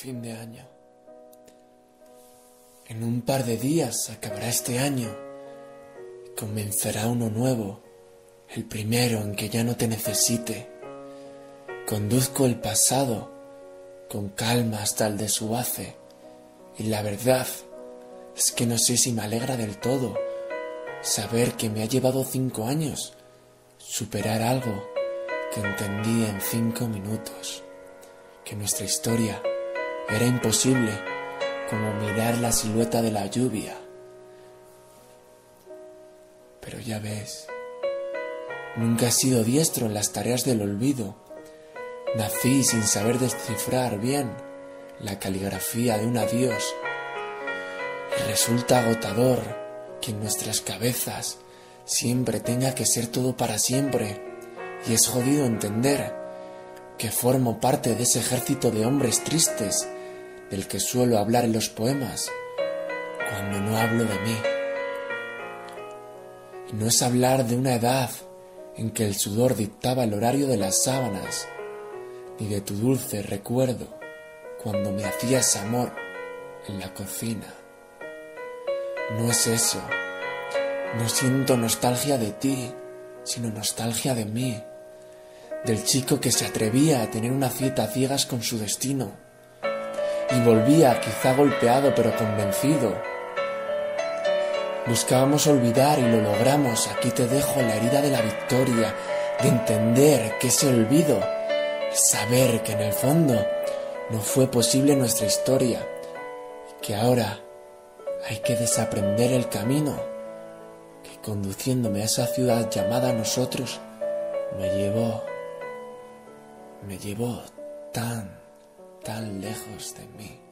Fin de año. En un par de días acabará este año y comenzará uno nuevo, el primero en que ya no te necesite. Conduzco el pasado con calma hasta el de su base y la verdad es que no sé si me alegra del todo saber que me ha llevado cinco años superar algo que entendí en cinco minutos, que nuestra historia era imposible como mirar la silueta de la lluvia. Pero ya ves, nunca he sido diestro en las tareas del olvido. Nací sin saber descifrar bien la caligrafía de un adiós. Y resulta agotador que en nuestras cabezas siempre tenga que ser todo para siempre. Y es jodido entender que formo parte de ese ejército de hombres tristes del que suelo hablar en los poemas cuando no hablo de mí. No es hablar de una edad en que el sudor dictaba el horario de las sábanas, ni de tu dulce recuerdo cuando me hacías amor en la cocina. No es eso. No siento nostalgia de ti, sino nostalgia de mí, del chico que se atrevía a tener una cita a ciegas con su destino y volvía quizá golpeado pero convencido. Buscábamos olvidar y lo logramos. Aquí te dejo la herida de la victoria, de entender que ese olvido saber que en el fondo no fue posible nuestra historia y que ahora hay que desaprender el camino que conduciéndome a esa ciudad llamada nosotros me llevó, me llevó tan tan lejos de mí.